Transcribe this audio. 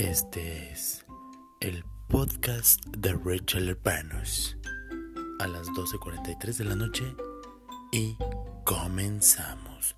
Este es el podcast de Rachel Hermanos a las 12.43 de la noche y comenzamos.